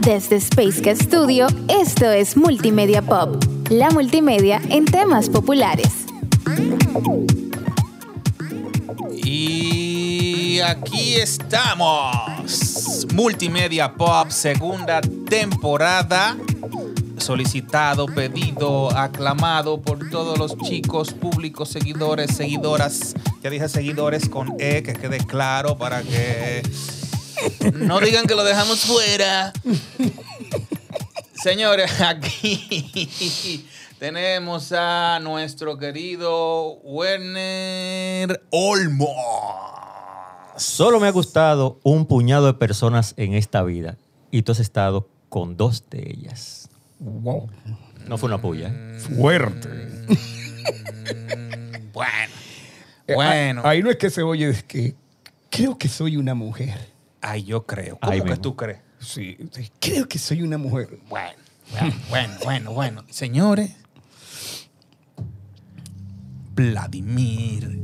Desde Space Studio, esto es Multimedia Pop, la multimedia en temas populares. Y aquí estamos. Multimedia Pop, segunda temporada. Solicitado, pedido, aclamado por todos los chicos, públicos, seguidores, seguidoras. Ya dije seguidores con E, que quede claro para que no digan que lo dejamos fuera. Señores, aquí tenemos a nuestro querido Werner Olmo. Solo me ha gustado un puñado de personas en esta vida y tú has estado con dos de ellas. Wow. No fue una puya. ¿eh? Fuerte. Mm, Bueno, Eh, bueno. ah, Ahí no es que se oye, es que creo que soy una mujer. Ay, yo creo. ¿Cómo Ahí que mismo. tú crees? Sí, sí, creo que soy una mujer. Bueno, bueno, bueno, bueno, bueno. Señores, Vladimir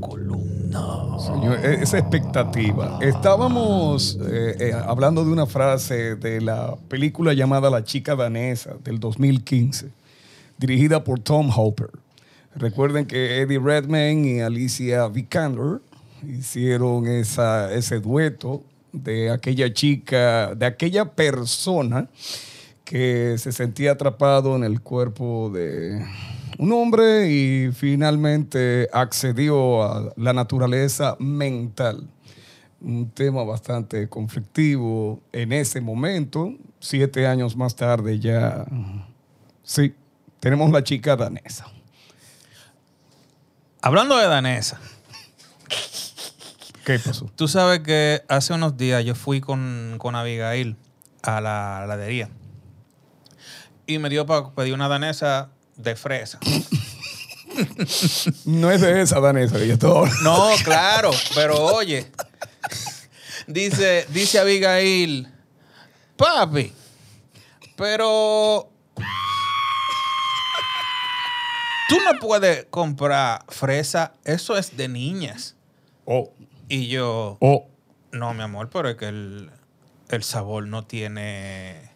Columna. Señor, e- esa expectativa. Estábamos eh, eh, hablando de una frase de la película llamada La chica danesa del 2015, dirigida por Tom Hopper. Recuerden que Eddie Redmayne y Alicia Vikander hicieron esa, ese dueto de aquella chica, de aquella persona que se sentía atrapado en el cuerpo de un hombre y finalmente accedió a la naturaleza mental. Un tema bastante conflictivo en ese momento. Siete años más tarde ya, sí, tenemos la chica danesa. Hablando de danesa, ¿Qué pasó? tú sabes que hace unos días yo fui con, con Abigail a la heladería y me dio para pedir una danesa de fresa. No es de esa danesa que yo estoy hablando. No, claro, pero oye, dice, dice Abigail, papi, pero tú no puedes comprar fresa, eso es de niñas. Oh, Y yo, oh. no, mi amor, pero es que el, el sabor no tiene,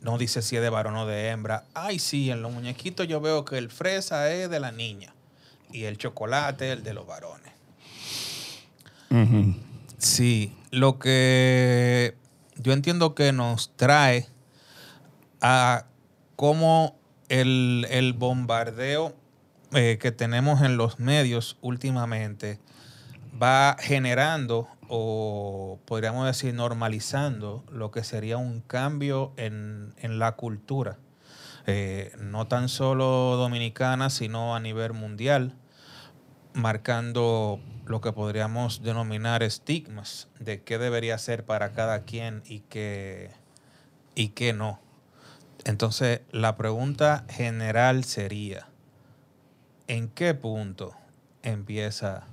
no dice si es de varón o de hembra. Ay, sí, en los muñequitos yo veo que el fresa es de la niña y el chocolate el de los varones. Sí, lo que yo entiendo que nos trae a cómo el, el bombardeo eh, que tenemos en los medios últimamente va generando o podríamos decir normalizando lo que sería un cambio en, en la cultura, Eh, no tan solo dominicana, sino a nivel mundial marcando lo que podríamos denominar estigmas de qué debería ser para cada quien y qué, y qué no. Entonces, la pregunta general sería, ¿en qué punto empieza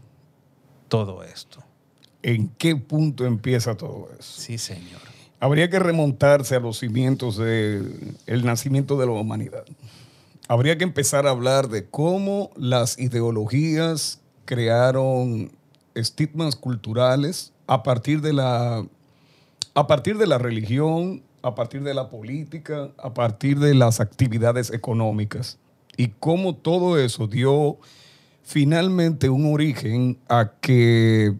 todo esto? ¿En qué punto empieza todo eso? Sí, señor. Habría que remontarse a los cimientos del nacimiento de la humanidad. Habría que empezar a hablar de cómo las ideologías crearon estigmas culturales a partir de la a partir de la religión, a partir de la política, a partir de las actividades económicas y cómo todo eso dio finalmente un origen a que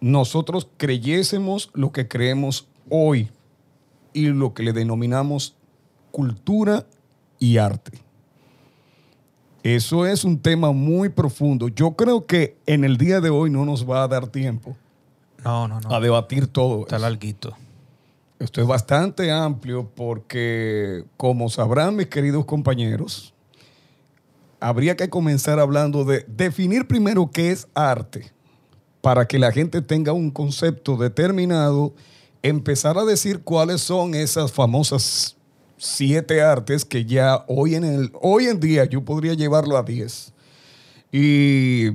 nosotros creyésemos lo que creemos hoy y lo que le denominamos cultura y arte. Eso es un tema muy profundo. Yo creo que en el día de hoy no nos va a dar tiempo No, no, no. a debatir todo Está eso. larguito. Esto es bastante amplio porque, como sabrán mis queridos compañeros, habría que comenzar hablando de definir primero qué es arte para que la gente tenga un concepto determinado, empezar a decir cuáles son esas famosas siete artes que ya hoy en, el, hoy en día yo podría llevarlo a 10. Y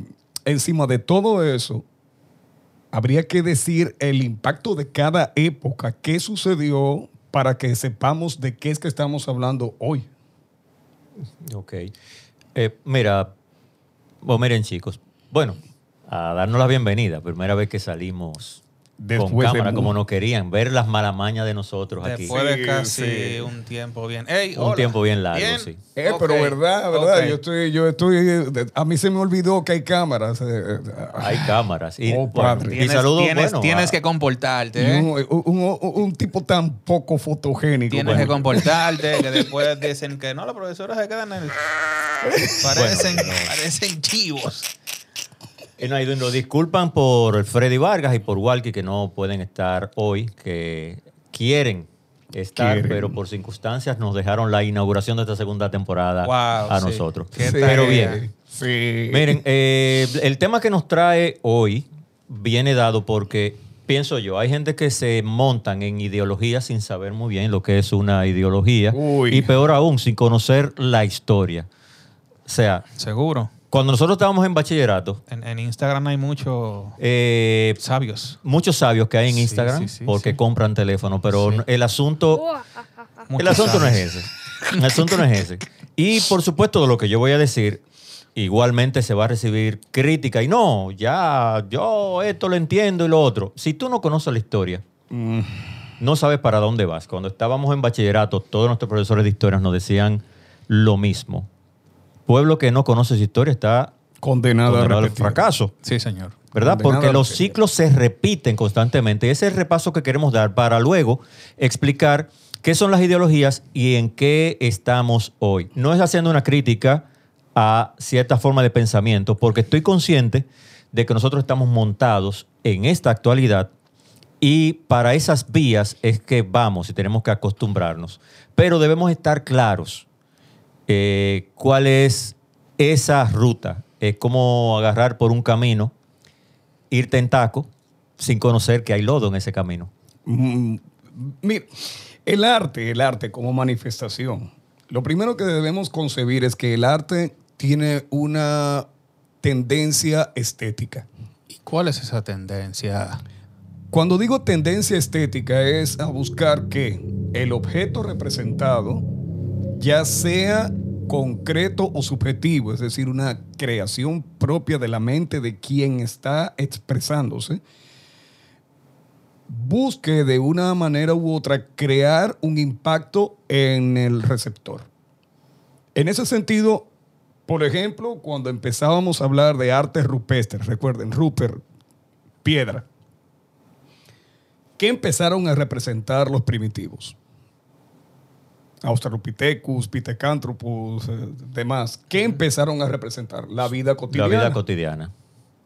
encima de todo eso, habría que decir el impacto de cada época, qué sucedió para que sepamos de qué es que estamos hablando hoy. Ok. Eh, mira, bueno, miren chicos, bueno, a darnos la bienvenida, primera vez que salimos Después con cámara, como no querían, ver las malamañas de nosotros aquí. Después de casi sí. un tiempo bien. Ey, Un hola. tiempo bien largo, sí. Eh, pero verdad, verdad, yo estoy, yo estoy, a mí se me olvidó que hay cámaras. eh, eh, Hay cámaras. Y, Oh, bueno, padre. y Tienes, saludos, tienes, bueno, tienes a- que comportarte, y ¿eh? un, un- un- un tipo tan poco fotogénico. Tienes bueno. que comportarte, que después dicen que no, la profesora se queda en el... Parecen, Bueno, no. parecen chivos. Y no, y nos disculpan por Freddy Vargas y por Walkie que no pueden estar hoy, que quieren estar, Quieren. pero por circunstancias nos dejaron la inauguración de esta segunda temporada Wow, a sí. nosotros. Qué Sí, Pero bien. Sí. Miren, eh, el tema que nos trae hoy viene dado porque, pienso yo, hay gente que se montan en ideologías sin saber muy bien lo que es una ideología Uy. y peor aún, sin conocer la historia. O sea, Seguro. cuando nosotros estábamos en bachillerato, En, en Instagram hay muchos eh, sabios. muchos sabios que hay en Sí, Instagram sí, sí, porque sí. compran teléfono, pero Sí. el asunto el asunto no es ese. El asunto no es ese. Y por supuesto, de lo que yo voy a decir, igualmente se va a recibir crítica. Y no, ya, yo esto lo entiendo y lo otro. Si tú no conoces la historia, Mm, no sabes para dónde vas. Cuando estábamos en bachillerato, todos nuestros profesores de historia nos decían lo mismo. Pueblo que no conoce su historia está condenado, condenado a al fracaso. Sí, señor. ¿verdad? Condenado Porque los ciclos se repiten constantemente. Ese es el repaso que queremos dar para luego explicar qué son las ideologías y en qué estamos hoy. No es haciendo una crítica a cierta forma de pensamiento, porque estoy consciente de que nosotros estamos montados en esta actualidad y para esas vías es que vamos y tenemos que acostumbrarnos. Pero debemos estar claros eh, cuál es esa ruta. Es como agarrar por un camino, irte en taco, sin conocer que hay lodo en ese camino. Mm, Mira, el arte, el arte como manifestación. Lo primero que debemos concebir es que el arte tiene una tendencia estética. ¿Y cuál es esa tendencia? Cuando digo tendencia estética es a buscar que el objeto representado, ya sea concreto o subjetivo, es decir, una creación propia de la mente de quien está expresándose, busque de una manera u otra crear un impacto en el receptor. En ese sentido, por ejemplo, cuando empezábamos a hablar de arte rupestre, recuerden, Rupert, piedra, ¿qué empezaron a representar los primitivos? Australopithecus, Pithecanthropus, eh, demás. ¿Qué empezaron a representar? La vida cotidiana. La vida cotidiana.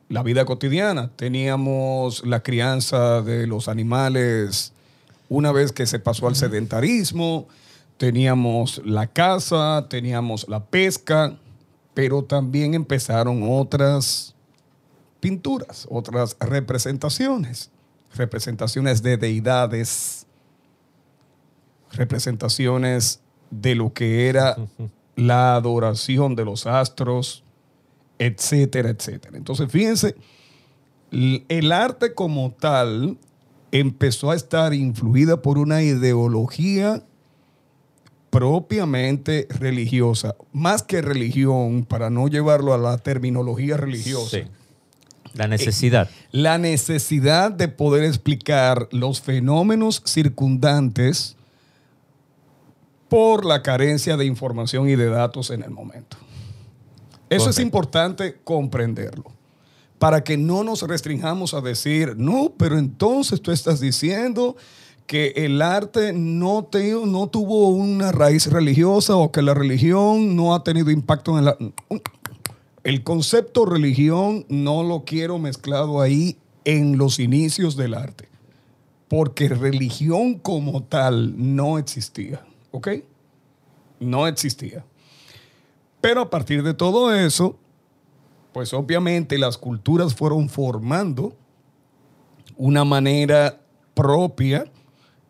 la vida cotidiana. Teníamos la crianza de los animales una vez que se pasó al sedentarismo, teníamos la caza, teníamos la pesca, pero también empezaron otras pinturas, otras representaciones, representaciones de deidades, representaciones de lo que era la adoración de los astros, etcétera, etcétera. Entonces, fíjense, el arte como tal empezó a estar influida por una ideología propiamente religiosa, más que religión, para no llevarlo a la terminología religiosa. Sí. La necesidad. La necesidad de poder explicar los fenómenos circundantes por la carencia de información y de datos en el momento. Eso es importante comprenderlo. Para que no nos restringamos a decir, no, pero entonces tú estás diciendo que el arte no, te- no tuvo una raíz religiosa o que la religión no ha tenido impacto en la... El concepto religión no lo quiero mezclado ahí en los inicios del arte, porque religión como tal no existía, ¿ok? No existía. Pero a partir de todo eso, pues obviamente las culturas fueron formando una manera propia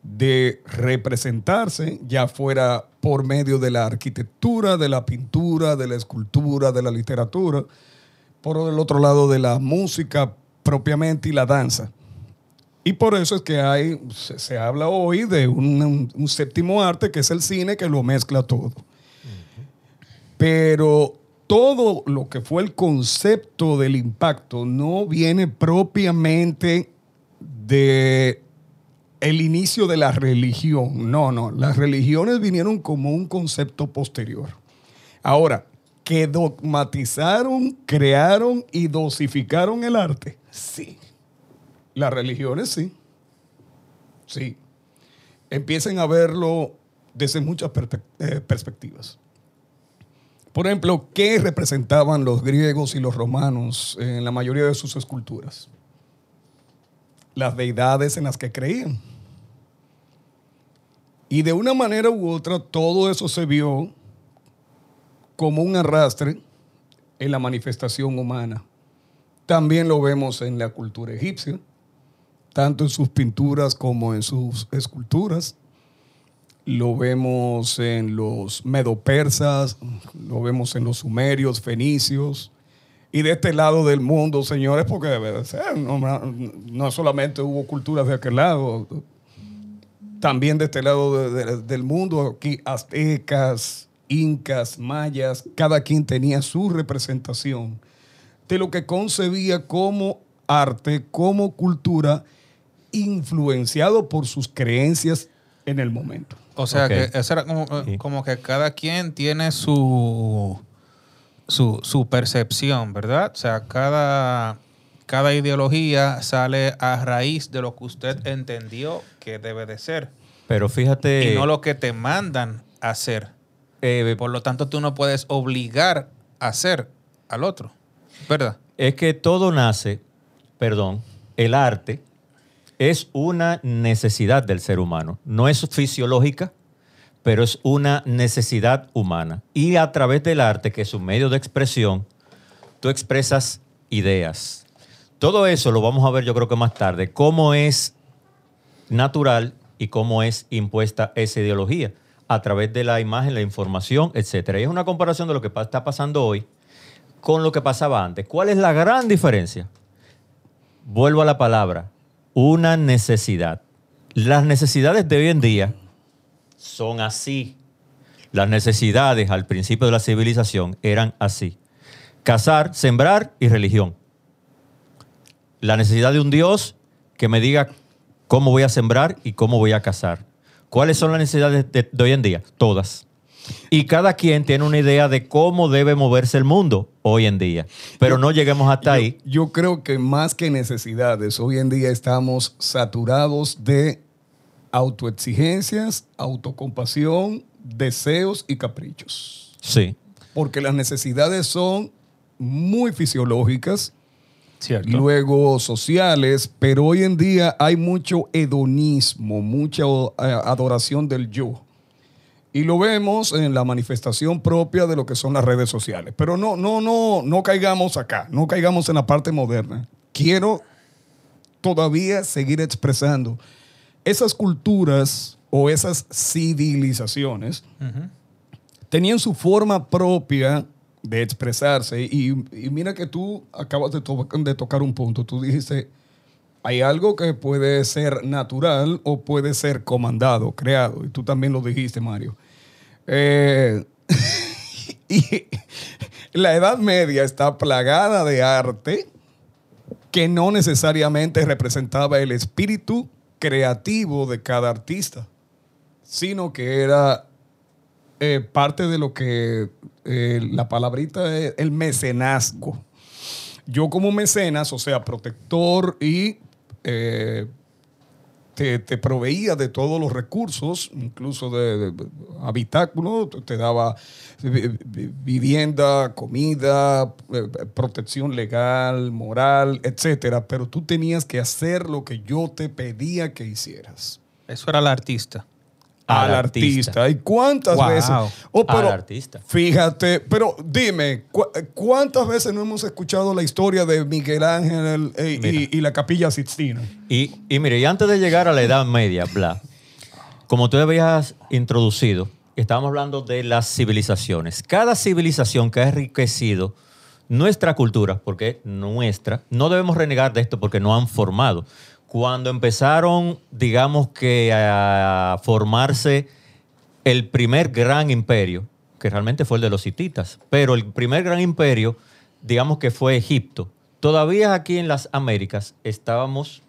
de representarse, ya fuera por medio de la arquitectura, de la pintura, de la escultura, de la literatura, por el otro lado de la música propiamente y la danza. Y por eso es que hay, se, habla hoy de un séptimo arte que es el cine que lo mezcla todo. Pero todo lo que fue el concepto del impacto no viene propiamente de el inicio de la religión. No, no, las religiones vinieron como un concepto posterior. Ahora, que dogmatizaron, crearon y dosificaron el arte, sí. Las religiones sí. Sí. Empiecen a verlo desde muchas eh, perspectivas. Por ejemplo, ¿qué representaban los griegos y los romanos en la mayoría de sus esculturas? Las deidades en las que creían. Y de una manera u otra, todo eso se vio como un arrastre en la manifestación humana. También lo vemos en la cultura egipcia, tanto en sus pinturas como en sus esculturas. Lo vemos en los medopersas, lo vemos en los sumerios, fenicios. Y de este lado del mundo, señores, porque debe ser, no, solamente hubo culturas de aquel lado, también de este lado de- de- del mundo, aquí aztecas, incas, mayas, cada quien tenía su representación de lo que concebía como arte, como cultura, influenciado por sus creencias en el momento. O sea, que eso era como, Sí. como que cada quien tiene su, su, su percepción, ¿verdad? O sea, cada, cada ideología sale a raíz de lo que usted entendió que debe de ser. Pero fíjate, y no lo que te mandan a hacer. eh, Por lo tanto, tú no puedes obligar a hacer al otro, ¿verdad? es que todo nace, perdón, el arte es una necesidad del ser humano. No es fisiológica, pero es una necesidad humana. Y a través del arte, que es un medio de expresión, tú expresas ideas. Todo eso lo vamos a ver yo creo que más tarde, cómo es natural y cómo es impuesta esa ideología a través de la imagen, la información, etc. Y es una comparación de lo que está pasando hoy con lo que pasaba antes. ¿Cuál es la gran diferencia? Vuelvo a la palabra, una necesidad. Las necesidades de hoy en día son así. Las necesidades al principio de la civilización eran así. Cazar, sembrar y religión. La necesidad de un Dios que me diga cómo voy a sembrar y cómo voy a cazar. ¿Cuáles son las necesidades de, hoy en día? Todas. Y cada quien tiene una idea de cómo debe moverse el mundo hoy en día. Pero no lleguemos hasta ahí. Yo creo que más que necesidades, hoy en día estamos saturados de autoexigencias, autocompasión, deseos y caprichos. Sí. Porque las necesidades son muy fisiológicas, Cierto. luego sociales, pero hoy en día hay mucho hedonismo, mucha eh, adoración del yo. Y lo vemos en la manifestación propia de lo que son las redes sociales. Pero no, no, no, no caigamos acá, no caigamos en la parte moderna. Quiero todavía seguir expresando esas culturas o esas civilizaciones tenían su forma propia de expresarse. Y, y mira que tú acabas de, to- de tocar un punto. Tú dijiste, hay algo que puede ser natural o puede ser comandado, creado. Y tú también lo dijiste, Mario. Eh, y la Edad Media está plagada de arte que no necesariamente representaba el espíritu creativo de cada artista, sino que era eh, parte de lo que eh, la palabrita es el mecenazgo. Yo como mecenas, o sea, protector y te, proveía de todos los recursos, incluso de, habitáculo, te- daba vi- vivienda, comida, eh, protección legal, moral, etcétera, pero tú tenías que hacer lo que yo te pedía que hicieras Eso era el artista. Al, Al artista. artista. ¿Y cuántas Wow. veces? Oh, Al pero artista. Fíjate, pero dime, ¿cu- ¿cuántas veces no hemos escuchado la historia de Miguel Ángel eh, y, y la Capilla Sixtina? Y, y mire, y antes de llegar a la Edad Media, bla, como tú habías introducido, estábamos hablando de las civilizaciones. Cada civilización que ha enriquecido nuestra cultura, porque es nuestra, no debemos renegar de esto porque no han formado. Cuando empezaron, digamos que a formarse el primer gran imperio, que realmente fue el de los hititas, pero el primer gran imperio, digamos que fue Egipto. Todavía aquí en las Américas estábamos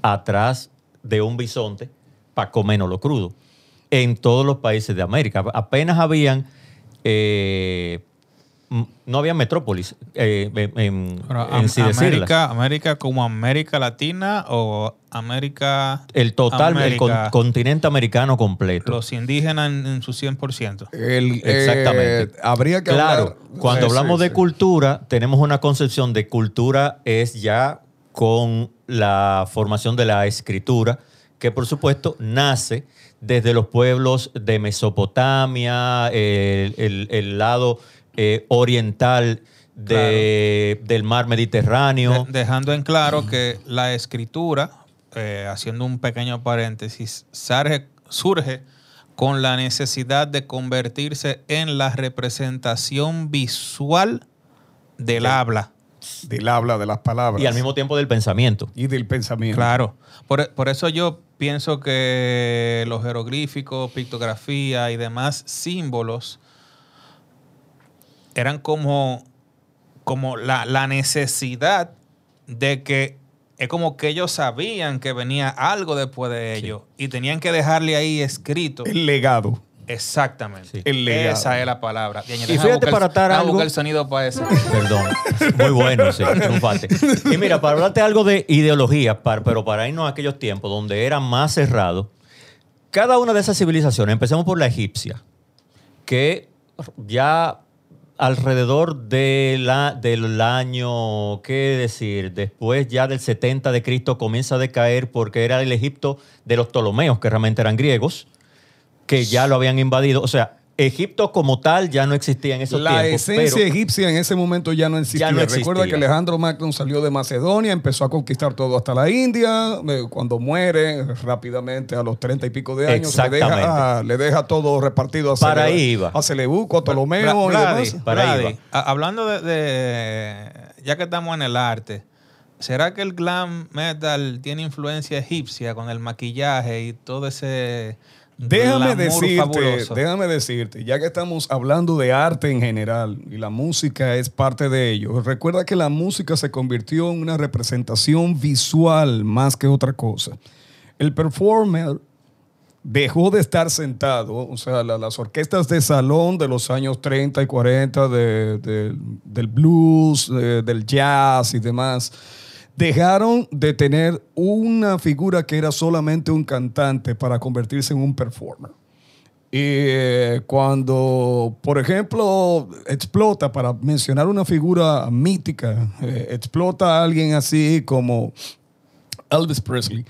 atrás de un bisonte para comernos lo crudo. En todos los países de América. Apenas habían. eh, no había metrópolis, eh, en, en- Pero, en sí. América, América como América Latina o América. El total, el con- América, continente americano completo. Los indígenas en, en su 100%. El, Exactamente. eh, habría que Claro, hablar- cuando Sí, hablamos sí, de sí. cultura, tenemos una concepción de cultura es ya con la formación de la escritura, que por supuesto nace desde los pueblos de Mesopotamia, el, el- el lado eh, oriental de- del mar Mediterráneo. De- dejando en claro que la escritura, eh, haciendo un pequeño paréntesis, surge, surge con la necesidad de convertirse en la representación visual del habla. Del habla, de las palabras. y al mismo tiempo del pensamiento. Y del pensamiento. Claro. Por, por eso yo pienso que los jeroglíficos, pictografía y demás símbolos eran como, como la, la necesidad de que es como que ellos sabían que venía algo después de ellos y tenían que dejarle ahí escrito. El legado. Exactamente. Sí. El legado. Esa es la palabra. Y fíjate para atar algo- buscar el sonido para eso. Perdón. Muy bueno, sí, triunfante. Y mira, para hablarte algo de ideología, par- pero para irnos a aquellos tiempos donde era más cerrado, cada una de esas civilizaciones, empecemos por la egipcia, que ya alrededor de la- del año, ¿qué decir? Después ya del 70 de Cristo comienza a decaer porque era el Egipto de los Ptolomeos, que realmente eran griegos, que ya lo habían invadido. O sea, Egipto como tal ya no existía en esos la tiempos. esencia pero- egipcia en ese momento ya no existía. Ya no existía. Recuerda que Alejandro Magno salió de Macedonia, empezó a conquistar todo hasta la India. eh, Cuando muere rápidamente a los treinta y pico de años, le deja, le deja todo repartido a Para Cele- iba. a Ptolomeo y demás. Para hablando de, de- Ya que estamos en el arte, ¿será que el glam metal tiene influencia egipcia con el maquillaje y todo ese. Déjame decirte, fabuloso? déjame decirte, ya que estamos hablando de arte en general y la música es parte de ello, recuerda que la música se convirtió en una representación visual más que otra cosa. El performer dejó de estar sentado, o sea, la- las orquestas de salón de los años 30 y 40 de- de- del blues, de- del jazz y demás, dejaron de tener una figura que era solamente un cantante para convertirse en un performer. Y eh, cuando, por ejemplo, explota, para mencionar una figura mítica, eh, explota a alguien así como Elvis Presley,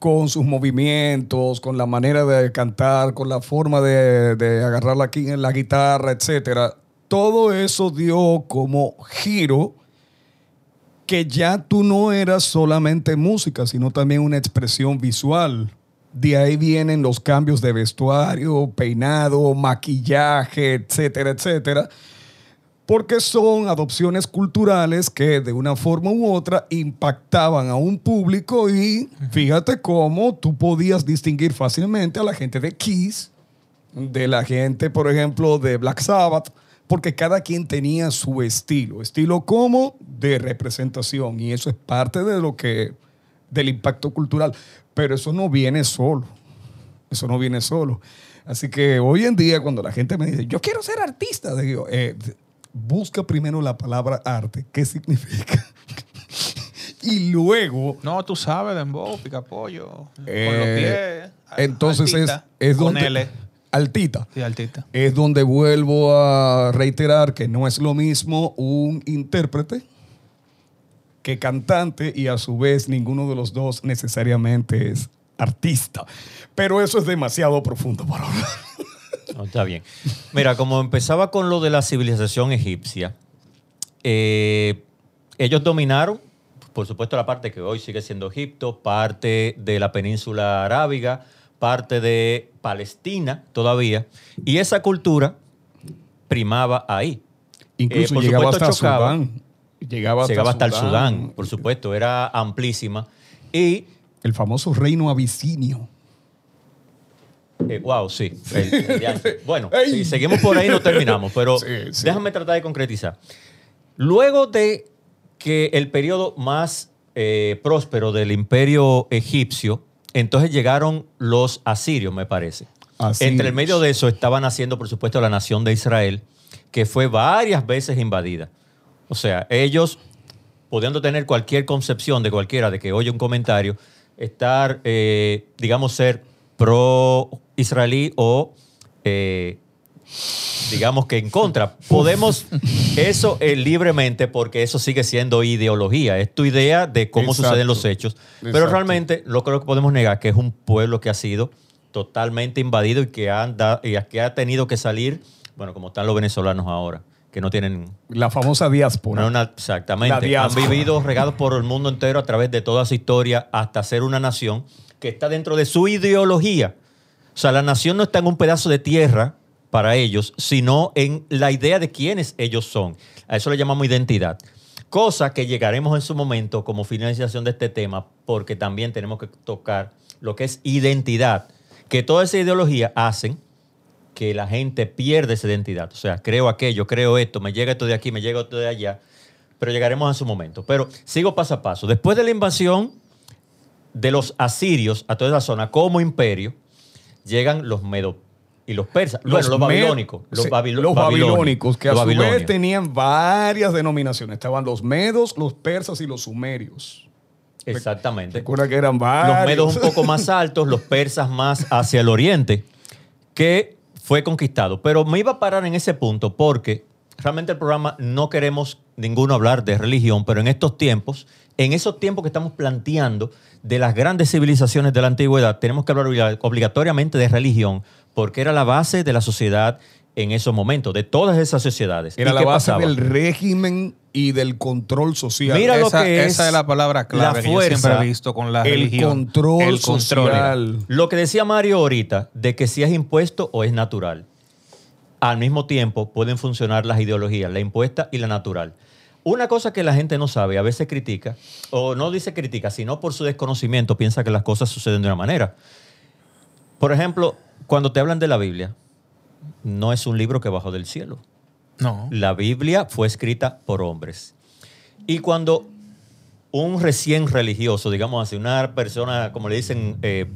con sus movimientos, con la manera de cantar, con la forma de, agarrar la, la guitarra, etc. Todo eso dio como giro que ya tú no eras solamente música, sino también una expresión visual. De ahí vienen los cambios de vestuario, peinado, maquillaje, etcétera, etcétera porque son adopciones culturales que de una forma u otra impactaban a un público y fíjate cómo tú podías distinguir fácilmente a la gente de Kiss, de la gente, por ejemplo, de Black Sabbath, porque cada quien tenía su estilo, estilo como de representación y eso es parte de lo que del impacto cultural, pero eso no viene solo. Eso no viene solo. Así que hoy en día, cuando la gente me dice, yo quiero ser artista, digo, eh, busca primero la palabra arte, qué significa. y luego, No, tú sabes, Dembow, pica pollo. con los eh, pies. entonces es, es con donde... L. Altita. Sí, altita. Es donde vuelvo a reiterar que no es lo mismo un intérprete que cantante y a su vez ninguno de los dos necesariamente es artista. Pero eso es demasiado profundo para hablar. No, está bien. Mira, como empezaba con lo de la civilización egipcia, eh, ellos dominaron, por supuesto, la parte que hoy sigue siendo Egipto, parte de la península arábiga, parte de Palestina todavía, y esa cultura primaba ahí. Incluso Eh, por llegaba supuesto, hasta chocaba. Sudán. Llegaba hasta, Llegaba hasta el Sudán. Por supuesto, era amplísima. Y El famoso reino abisinio. Eh, wow, sí. El- el bueno, si seguimos por ahí no terminamos, pero Sí, sí. déjame tratar de concretizar. Luego de que el periodo más eh, próspero del imperio egipcio, entonces llegaron los asirios, me parece. Entre el medio de eso estaban haciendo, por supuesto, la nación de Israel, que fue varias veces invadida. O sea, ellos, pudiendo tener cualquier concepción de cualquiera de que oye un comentario, estar, eh, digamos, ser pro-israelí o, eh, digamos que en contra. Podemos eso eh, libremente porque eso sigue siendo ideología, es tu idea de cómo Exacto. suceden los hechos. Pero Exacto. realmente lo creo que podemos negar que es un pueblo que ha sido totalmente invadido y que, han da- y que ha tenido que salir, bueno, como están los venezolanos ahora, que no tienen La famosa diáspora. no, una- exactamente. Han vivido regados por el mundo entero a través de toda su historia hasta ser una nación que está dentro de su ideología. O sea, la nación no está en un pedazo de tierra para ellos, sino en la idea de quiénes ellos son. A eso le llamamos identidad. Cosa que llegaremos en su momento como finalización de este tema, porque también tenemos que tocar lo que es identidad, que toda esa ideología hacen que la gente pierde esa identidad. O sea, creo aquello, creo esto, me llega esto de aquí, me llega esto de allá, pero llegaremos a su momento. Pero sigo paso a paso. Después de la invasión de los asirios a toda esa zona como imperio, llegan los medos y los persas. bueno, los babilónicos. Los, sí, babilo- los babilónicos, que a los su vez tenían varias denominaciones. Estaban los medos, los persas y los sumerios. Exactamente. Recuerda que eran varios. Los medos un poco más altos, los persas más hacia el oriente, que fue conquistado. Pero me iba a parar en ese punto porque realmente el programa no queremos ninguno hablar de religión, pero en estos tiempos, en esos tiempos que estamos planteando de las grandes civilizaciones de la antigüedad, tenemos que hablar obliga- obligatoriamente de religión porque era la base de la sociedad en esos momentos, de todas esas sociedades. Era ¿Y la base pasaba? del régimen y del control social. Mira lo que es esa es la palabra clave la que yo siempre fuerza, he visto con la el religión. control, El control. social. Lo que decía Mario ahorita, de que si es impuesto o es natural. Al mismo tiempo pueden funcionar las ideologías, la impuesta y la natural. Una cosa que la gente no sabe, a veces critica, o no dice critica, sino por su desconocimiento piensa que las cosas suceden de una manera. Por ejemplo, cuando te hablan de la Biblia, no es un libro que bajó del cielo. No. La Biblia fue escrita por hombres. Y cuando un recién religioso, digamos así, una persona, como le dicen, eh,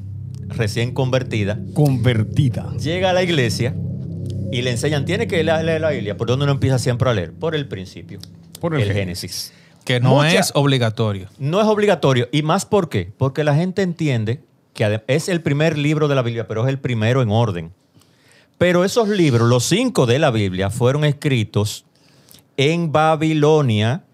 recién convertida, Convertida. llega a la iglesia y le enseñan, tiene que leer la Biblia. ¿Por dónde uno empieza siempre a leer? Por el principio. Por el Génesis. Que no Mucha- es obligatorio. No es obligatorio. ¿Y más por qué? Porque la gente entiende que es el primer libro de la Biblia, pero es el primero en orden. Pero esos libros, los cinco de la Biblia, fueron escritos en Babilonia,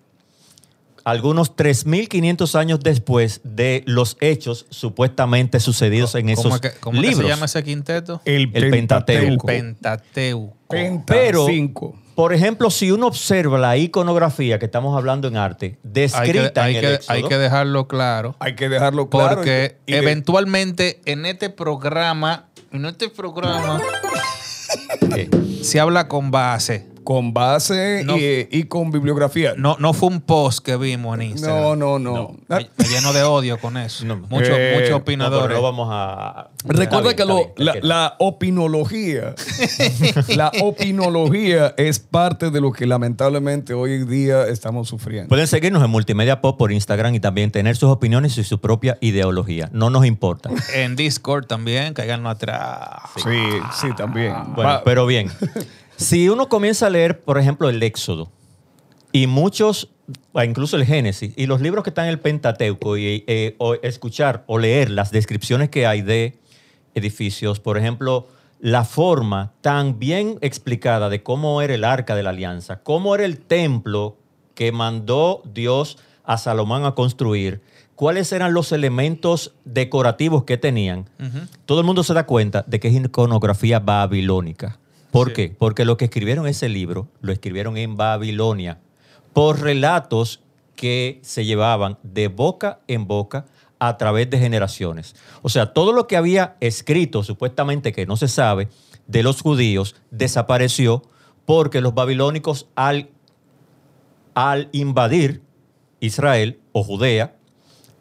algunos 3.500 años después de los hechos supuestamente sucedidos en ¿Cómo esos es que, cómo que libros. se llama ese quinteto? El, El Pentateuco. Pentateuco. Penta Pero, cinco. por ejemplo, si uno observa la iconografía que estamos hablando en arte, hay que, descrita hay en el que- Éxodo, hay que dejarlo claro. Hay que dejarlo claro. Porque y eventualmente en este programa, en este programa, eh, se habla con base. Con base No. y, y con bibliografía. No, no fue un post que vimos en Instagram. no, no. no. Ah, Me, me lleno de odio con eso. No. Muchos Eh, muchos no, opinadores. pero no vamos a... Recuerda que lo- bien, la, opinología, la opinología es parte de lo que lamentablemente hoy en día estamos sufriendo. Pueden seguirnos en Multimedia Pop por Instagram y también tener sus opiniones y su propia ideología. No nos importa. En Discord también, caigan atrás. Sí, sí, también. Bueno, Va- pero bien. Si uno comienza a leer, por ejemplo, el Éxodo y muchos, incluso el Génesis, y los libros que están en el Pentateuco, y eh, o escuchar o leer las descripciones que hay de edificios, por ejemplo, la forma tan bien explicada de cómo era el arca de la alianza, cómo era el templo que mandó Dios a Salomón a construir, cuáles eran los elementos decorativos que tenían, todo el mundo se da cuenta de que es iconografía babilónica. ¿Por Sí. qué? Porque lo que escribieron ese libro lo escribieron en Babilonia por relatos que se llevaban de boca en boca a través de generaciones. O sea, todo lo que había escrito, supuestamente que no se sabe, de los judíos, desapareció porque los babilónicos al, al invadir Israel o Judea,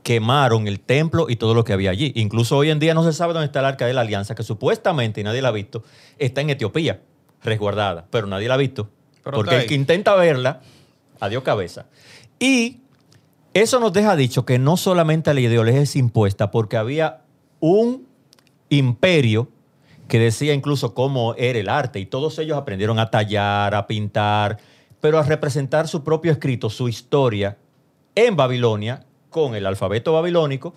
quemaron el templo y todo lo que había allí. Incluso hoy en día no se sabe dónde está el arca de la alianza, que supuestamente, y nadie la ha visto, está en Etiopía, resguardada, pero nadie la ha visto. Pero porque el que intenta verla, adiós cabeza. Y Eso nos deja dicho que no solamente la ideología es impuesta, porque había un imperio que decía incluso cómo era el arte y todos ellos aprendieron a tallar, a pintar, pero a representar su propio escrito, su historia en Babilonia con el alfabeto babilónico,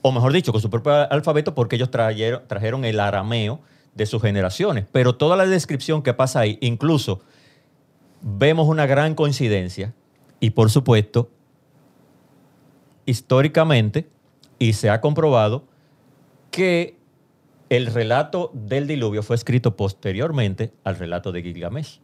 o mejor dicho, con su propio alfabeto porque ellos trajeron, el arameo de sus generaciones. Pero toda la descripción que pasa ahí, incluso vemos una gran coincidencia y por supuesto, históricamente, y se ha comprobado que el relato del diluvio fue escrito posteriormente al relato de Gilgamesh.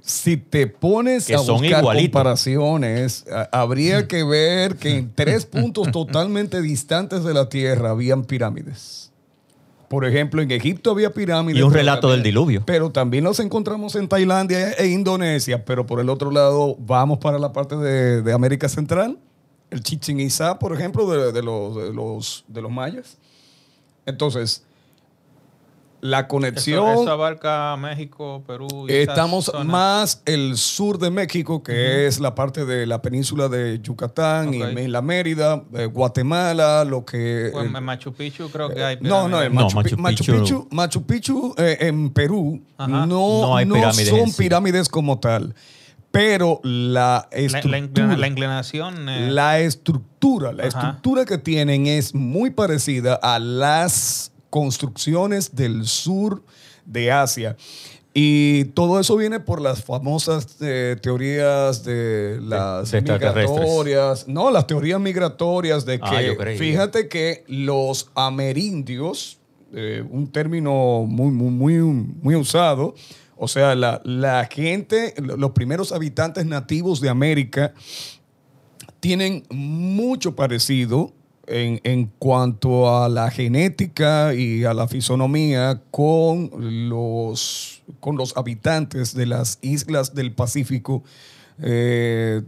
Si te pones Que a son buscar igualitos. comparaciones, a- habría que ver que en tres puntos totalmente distantes de la Tierra habían pirámides. Por ejemplo, en Egipto había pirámides. Y un relato del diluvio. Pero también los encontramos en Tailandia e Indonesia. Pero por el otro lado, vamos para la parte de, de América Central. El Chichen Itzá, por ejemplo, de, de los, de, los, de los mayas. Entonces, la Eso, conexión... eso abarca México, Perú. y esas Estamos zonas. más el sur de México, que es la parte de la península de Yucatán y la Mérida, eh, Guatemala, lo que... Pues en Machu Picchu creo que hay. no, no, en pirámides. No, Machu, Machu Machu Picchu- Picchu, Machu Picchu, eh, en Perú Ajá. no, No hay no pirámides son sí. pirámides como tal, pero la La, inclinación. eh, la estructura, la Ajá. estructura que tienen es muy parecida a las construcciones del sur de Asia. Y todo eso viene por las famosas eh, teorías de las de migratorias. No, las teorías migratorias de Ah, que, creía. fíjate que los amerindios, eh, un término muy, muy, muy, muy usado, o sea, la, la gente, los primeros habitantes nativos de América, tienen mucho parecido en, en cuanto a la genética y a la fisonomía con los, con los habitantes de las islas del Pacífico, eh,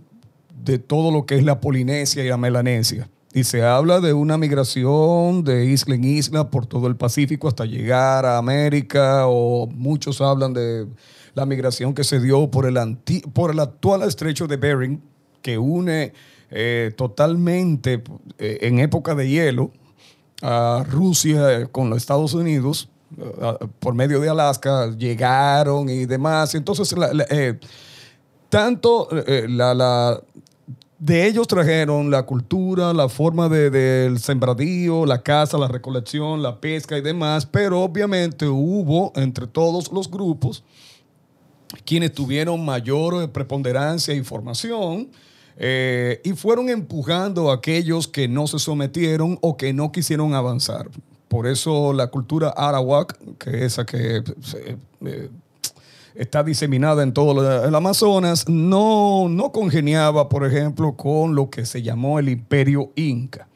de todo lo que es la Polinesia y la Melanesia. Y se habla de una migración de isla en isla por todo el Pacífico hasta llegar a América, o muchos hablan de la migración que se dio por el, anti- por el actual estrecho de Bering, que une eh, totalmente eh, en época de hielo a Rusia con los Estados Unidos por medio de Alaska, llegaron y demás. Entonces, la- eh, tanto la, de ellos trajeron la cultura, la forma de- del sembradío, la caza, la recolección, la pesca y demás, pero obviamente hubo entre todos los grupos quienes tuvieron mayor preponderancia y formación eh, y fueron empujando a aquellos que no se sometieron o que no quisieron avanzar. Por eso la cultura arawak, que es esa que se, eh, está diseminada en todo el Amazonas, no, no congeniaba, por ejemplo, con lo que se llamó el imperio inca.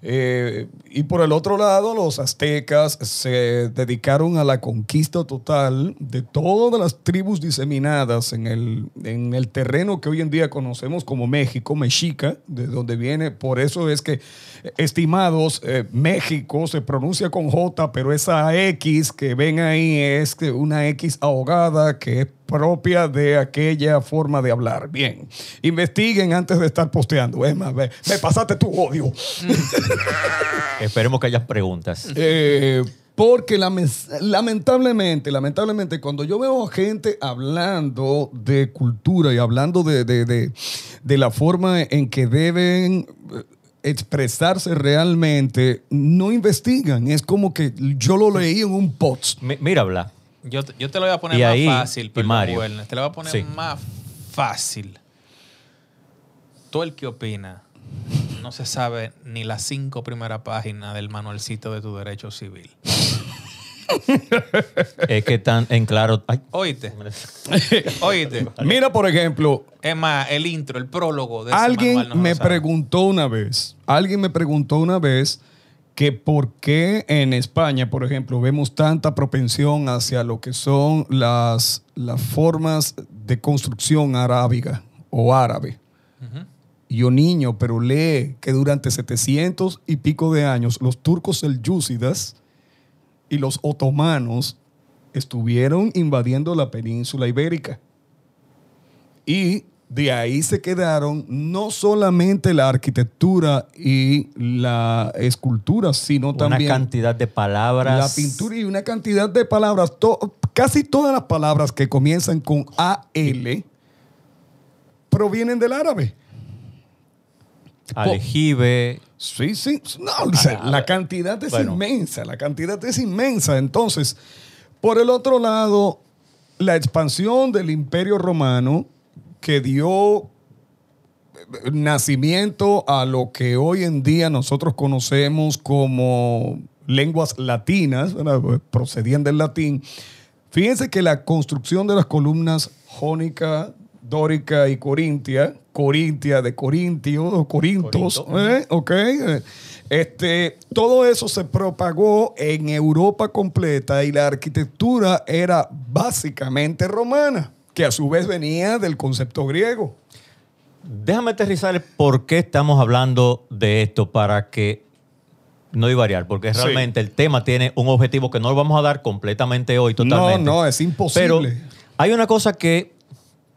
Eh, y por el otro lado, los aztecas se dedicaron a la conquista total de todas las tribus diseminadas en el, en el terreno que hoy en día conocemos como México, Mexica, de donde viene. Por eso es que, estimados, eh, México se pronuncia con J, pero esa X que ven ahí es una X ahogada que es propia de aquella forma de hablar. Bien, investiguen antes de estar posteando. Es más, me pasaste tu odio. Esperemos que haya preguntas. Eh, porque lame- lamentablemente, lamentablemente, cuando yo veo a gente hablando de cultura y hablando de, de- de- de la forma en que deben eh, expresarse realmente, no investigan. Es como que yo lo leí en un post. Mi- Mira, Bla. Yo, te- yo te lo voy a poner Y más ahí, fácil, perdón, Mario. Werner, Te lo voy a poner Sí. más fácil. Tú el que opina no se sabe ni las cinco primeras páginas del manualcito de tu derecho civil. Es que están en claro. Ay, Oíste. Oíste. Mira, por ejemplo, Es más, el intro, el prólogo de ese Alguien manual no me lo sabe. preguntó una vez, alguien me preguntó una vez que por qué en España, por ejemplo, vemos tanta propensión hacia lo que son las, las formas de construcción arábiga o árabe. Yo niño, pero lee que durante 700 y pico de años los turcos selyúcidas y los otomanos estuvieron invadiendo la península ibérica. Y de ahí se quedaron no solamente la arquitectura y la escultura, sino Una también cantidad de palabras. la pintura y una cantidad de palabras. To- casi todas las palabras que comienzan con AL provienen del árabe. Aljibe. Sí, sí. No, o sea, la cantidad es bueno. inmensa, la cantidad es inmensa. Entonces, por el otro lado, la expansión del imperio romano que dio eh, nacimiento a lo que hoy en día nosotros conocemos como lenguas latinas. Pues, procedían del latín. Fíjense que la construcción de las columnas jónica, dórica y corintia, corintia de corintio, o corintos, Corinto. ¿eh? ¿ok? eh, Este, todo eso se propagó en Europa completa y la arquitectura era básicamente romana, que a su vez venía del concepto griego. Déjame aterrizar el por qué estamos hablando de esto para que no divariar, porque Sí. realmente el tema tiene un objetivo que no lo vamos a dar completamente hoy, totalmente. No, no, es Pero imposible. hay una cosa que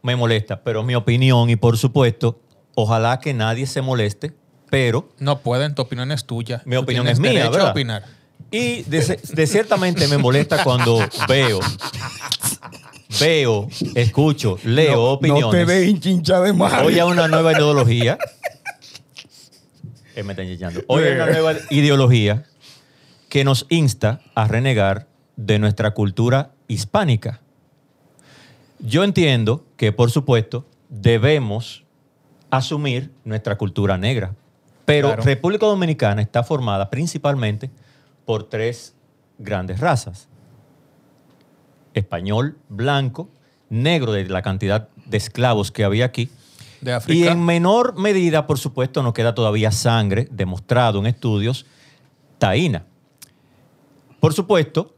me molesta, pero es mi opinión y por supuesto, ojalá que nadie se moleste, pero No pueden, tu opinión es tuya. mi Tú opinión es mía, ¿verdad? a opinar. Y de, de ciertamente me molesta cuando veo, veo, escucho, leo no, opiniones. no te dejes hincha de mal. Hoy hay una nueva ideología. Eh, me están chillando. Hoy hay una nueva ideología que nos insta a renegar de nuestra cultura hispánica. Yo entiendo que, por supuesto, debemos asumir nuestra cultura negra. Pero Claro. República Dominicana está formada principalmente por tres grandes razas. Español, blanco, negro de la cantidad de esclavos que había aquí. De África. Y en menor medida, por supuesto, nos queda todavía sangre, demostrado en estudios, taína. Por supuesto,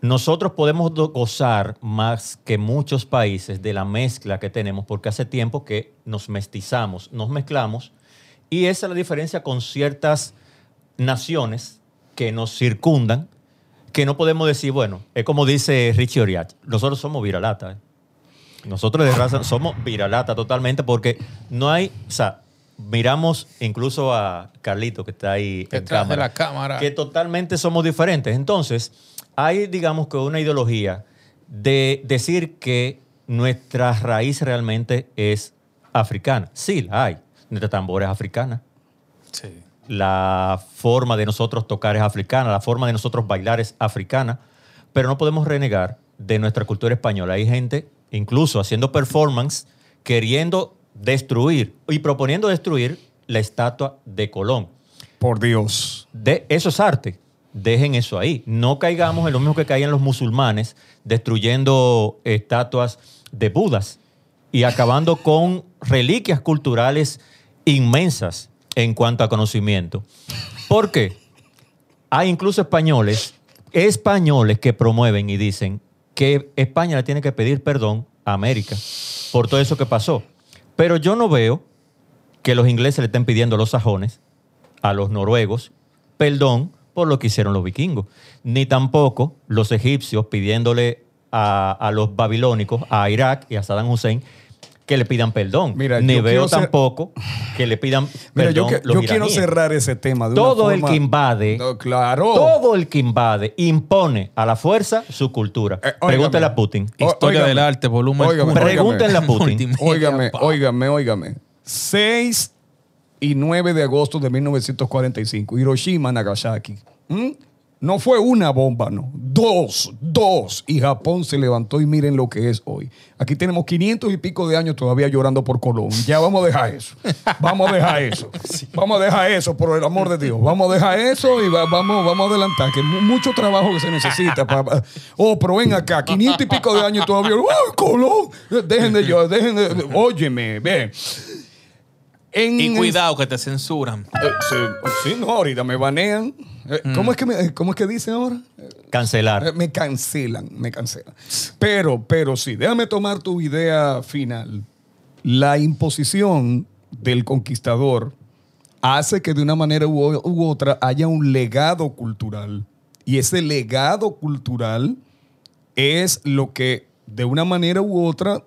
nosotros podemos gozar más que muchos países de la mezcla que tenemos, porque hace tiempo que nos mestizamos, nos mezclamos, y esa es la diferencia con ciertas naciones que nos circundan, que no podemos decir, bueno, es como dice Richie Oriach, nosotros somos viralata. ¿eh? Nosotros de raza somos viralata totalmente porque no hay, o sea, miramos incluso a Carlito que está ahí en de cámara, la cámara. que totalmente somos diferentes. Entonces, hay, digamos que una ideología de decir que nuestra raíz realmente es africana. Sí, la hay. Nuestra tambora es africana. Sí. La forma de nosotros tocar es africana, la forma de nosotros bailar es africana, pero no podemos renegar de nuestra cultura española. Hay gente, incluso haciendo performance, queriendo destruir y proponiendo destruir la estatua de Colón. Por Dios. De, eso es arte. Dejen eso ahí. No caigamos en lo mismo que caían los musulmanes, destruyendo estatuas de Budas y acabando con reliquias culturales inmensas en cuanto a conocimiento. ¿Por qué? Hay incluso españoles, españoles que promueven y dicen que España le tiene que pedir perdón a América por todo eso que pasó. Pero yo no veo que los ingleses le estén pidiendo a los sajones, a los noruegos, perdón por lo que hicieron los vikingos. Ni tampoco los egipcios pidiéndole a, a los babilónicos, a Irak y a Saddam Hussein, que le pidan perdón. Mira, Ni yo veo ser- tampoco que le pidan Mira, yo, perdón que- los yo quiero cerrar ese tema. De Todo una el forma- que invade, No, claro. todo el que invade impone a la fuerza su cultura. Eh. Pregúntale a Putin. O- Historia del arte, volumen. Pregúntenle a Putin. Óigame, óigame, óigame. 6 y 9 de agosto de 1945, Hiroshima, Nagasaki. ¿Mm? No fue una bomba, no. Dos, dos. Y Japón se levantó y miren lo que es hoy. Aquí tenemos 500 y pico de años todavía llorando por Colón. Ya vamos a dejar eso. Vamos a dejar eso. Vamos a dejar eso, por el amor de Dios. Vamos a dejar eso y va- vamos, vamos a adelantar. Que mu- mucho trabajo que se necesita. para- oh, pero ven acá, 500 y pico de años todavía. ¡Oh, Colón! Dejen de llorar, dejen de. Óyeme, ven. En- Y cuidado que te censuran. eh, sí, sí, no, ahorita me banean. Eh, ¿cómo, es que me- ¿Cómo es que dicen ahora? Cancelar. Eh, Me cancelan, me cancelan. Pero, pero sí, déjame tomar tu idea final. La imposición del conquistador hace que de una manera u, u otra haya un legado cultural. Y ese legado cultural es lo que de una manera u otra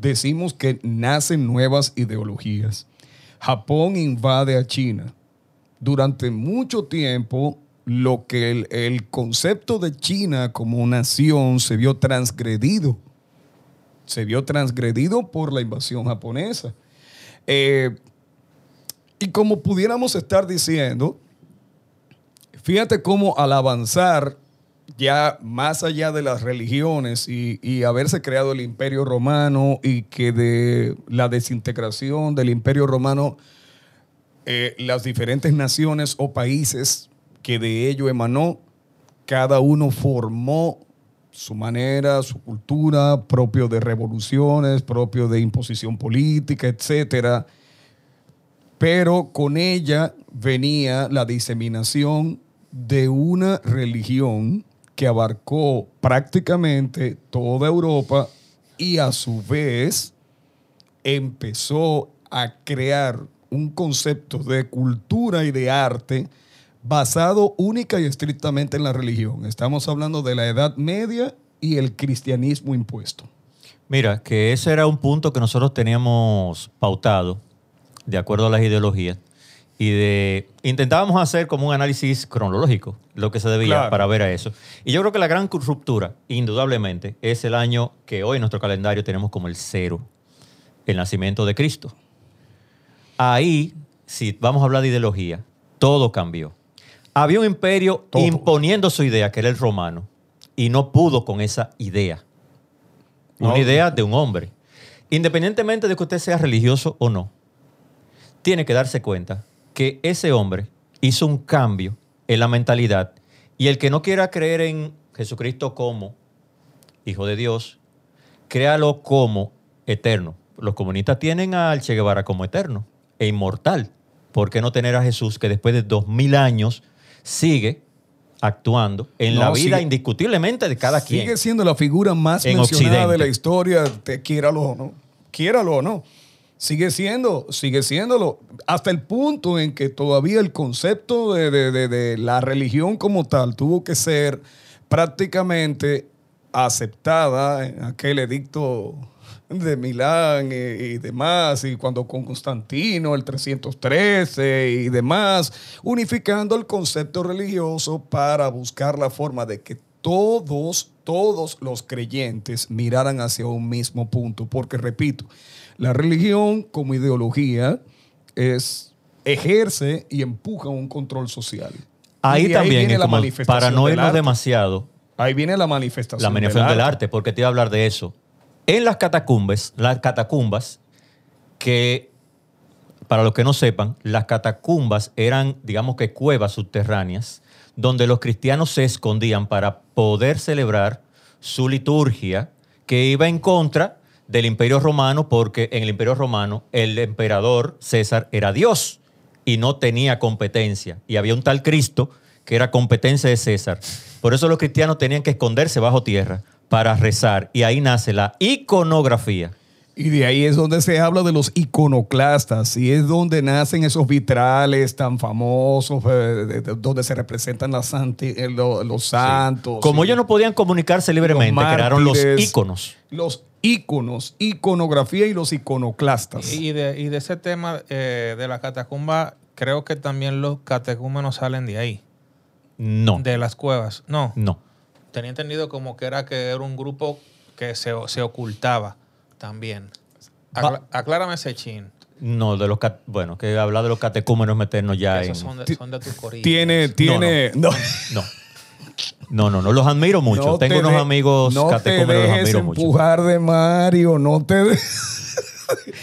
decimos que nacen nuevas ideologías. Japón invade a China. Durante mucho tiempo, lo que el, concepto de China como nación se vio transgredido. Se vio transgredido por la invasión japonesa. Eh, y como pudiéramos estar diciendo, fíjate cómo al avanzar ya más allá de las religiones y, y haberse creado el imperio romano y que de la desintegración del imperio romano, eh, las diferentes naciones o países que de ello emanó, cada uno formó su manera, su cultura, propio de revoluciones, propio de imposición política, etcétera. Pero con ella venía la diseminación de una religión que abarcó prácticamente toda Europa y a su vez empezó a crear un concepto de cultura y de arte basado única y estrictamente en la religión. Estamos hablando de la Edad Media y el cristianismo impuesto. Mira, que ese era un punto que nosotros teníamos pautado, de acuerdo a las ideologías, y de intentábamos hacer como un análisis cronológico, lo que se debía Claro. para ver a eso. Y yo creo que la gran ruptura, indudablemente, es el año que hoy en nuestro calendario tenemos como el cero, el nacimiento de Cristo. Ahí, si vamos a hablar de ideología, todo cambió. Había un imperio Todo. imponiendo su idea, que era el romano, y no pudo con esa idea. Una idea de un hombre. Independientemente de que usted sea religioso o no, tiene que darse cuenta que ese hombre hizo un cambio en la mentalidad y el que no quiera creer en Jesucristo como Hijo de Dios, créalo como eterno. Los comunistas tienen al Che Guevara como eterno e inmortal. ¿Por qué no tener a Jesús que después de dos mil años sigue actuando en No, la vida sigue- indiscutiblemente de cada quien? Sigue siendo la figura más En mencionada Occidente. de la historia, te, quiéralo o no. Quiéralo o no. Sigue siendo, sigue siéndolo. Hasta el punto en que todavía el concepto de, de- de- de la religión como tal tuvo que ser prácticamente aceptada en aquel edicto de Milán y, y demás, y cuando con Constantino, el 313 y demás, unificando el concepto religioso para buscar la forma de que todos, todos los creyentes miraran hacia un mismo punto. Porque, repito, la religión como ideología es, ejerce y empuja un control social. Ahí también, viene la para no irnos arte. demasiado, Ahí viene la manifestación. la manifestación del arte, porque te iba a hablar de eso. En las catacumbas, las catacumbas, que para los que no sepan, las catacumbas eran, digamos que cuevas subterráneas, donde los cristianos se escondían para poder celebrar su liturgia, que iba en contra del imperio romano, porque en el imperio romano el emperador César era Dios y no tenía competencia. Y había un tal Cristo que era competencia de César. Por eso los cristianos tenían que esconderse bajo tierra para rezar. Y ahí nace la iconografía. Y de ahí es donde se habla de los iconoclastas y es donde nacen esos vitrales tan famosos, eh, de- de- donde se representan las santi- eh, lo- los santos. Como ellos no podían comunicarse libremente, los crearon los íconos. Los íconos, iconografía y los iconoclastas. Y de, y de ese tema eh, de la catacumba, creo que también los catecúmenos salen de ahí, No, de las cuevas. No, no. Tenía entendido como que era que era un grupo que se, se ocultaba también. Acla- aclárame ese chin. No, de los bueno, que hablar de los catecúmenos es meternos ya en. Esos son de, son de tu corillo. Tiene, tiene. No, No. No, no, no, los admiro mucho. no Tengo te unos de- amigos no te catecúmenos, los dejes admiro mucho. empujar de Mario, no te. de-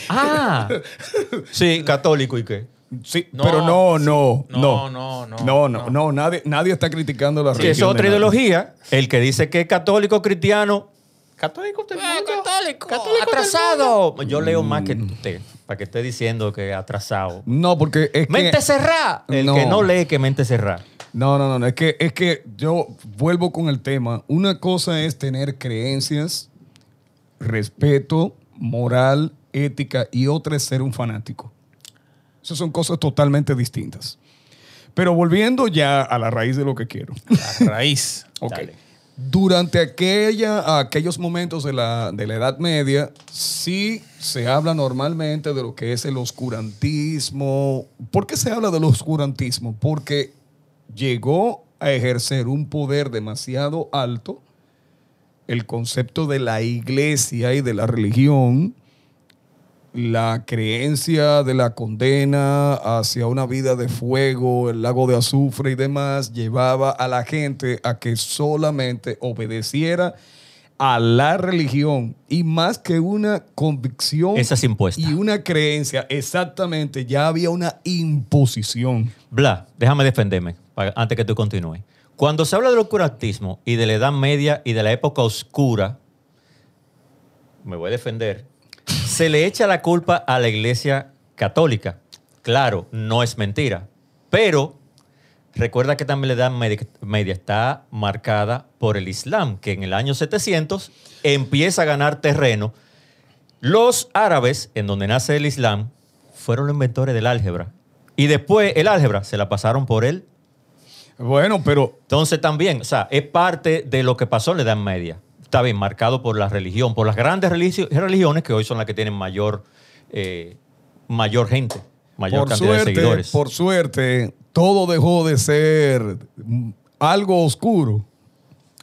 Ah, sí, católico y qué. Sí, No, pero no, no, No, no, no, no, no, no, no. no, nadie, nadie está criticando la Sí, religión. esa es otra ideología. El que dice que es católico cristiano, Católico del Ah, mundo. católico, Católico del atrasado. Yo leo más que usted, para que esté diciendo que atrasado. No, porque es que. Mente cerrada. El No. que no lee que mente cerrada. No, no, no, no, es que, es que yo vuelvo con el tema. Una cosa es tener creencias, respeto, moral, ética, y otra es ser un fanático. Esas son cosas totalmente distintas. Pero volviendo ya a la raíz de lo que quiero. La raíz. Ok. Dale. Durante aquella, aquellos momentos de la, de la Edad Media, sí se habla normalmente de lo que es el oscurantismo. ¿Por qué se habla del oscurantismo? Porque llegó a ejercer un poder demasiado alto el concepto de la iglesia y de la religión, la creencia de la condena hacia una vida de fuego, el lago de azufre y demás, llevaba a la gente a que solamente obedeciera a la religión y más que una convicción Esa es impuesta. y una creencia, exactamente, ya había una imposición. Bla, déjame defenderme pa- antes que tú continúes. Cuando se habla del oscurantismo y de la Edad Media y de la época oscura, me voy a defender, se le echa la culpa a la Iglesia Católica. Claro, no es mentira, pero recuerda que también la Edad Media, Media está marcada por el Islam, que en el año 700 empieza a ganar terreno. Los árabes, en donde nace el Islam, fueron los inventores del álgebra. Y después el álgebra se la pasaron por él. Bueno, pero Entonces también, o sea, es parte de lo que pasó en la Edad Media. Está bien, marcado por la religión, por las grandes religio- religiones que hoy son las que tienen mayor, eh, mayor gente, mayor por cantidad de seguidores. por suerte, todo dejó de ser algo oscuro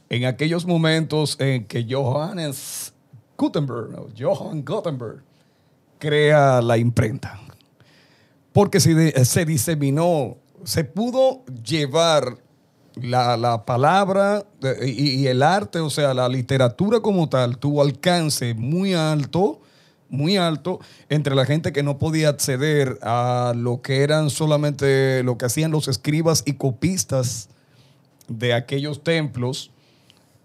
en aquellos momentos en que Johannes Gutenberg, no, Johann Gutenberg, crea la imprenta. Porque se, se diseminó, se pudo llevar la, la palabra de- y, y el arte, o sea, la literatura como tal, tuvo alcance muy alto, muy alto, entre la gente que no podía acceder a lo que eran solamente lo que hacían los escribas y copistas de aquellos templos,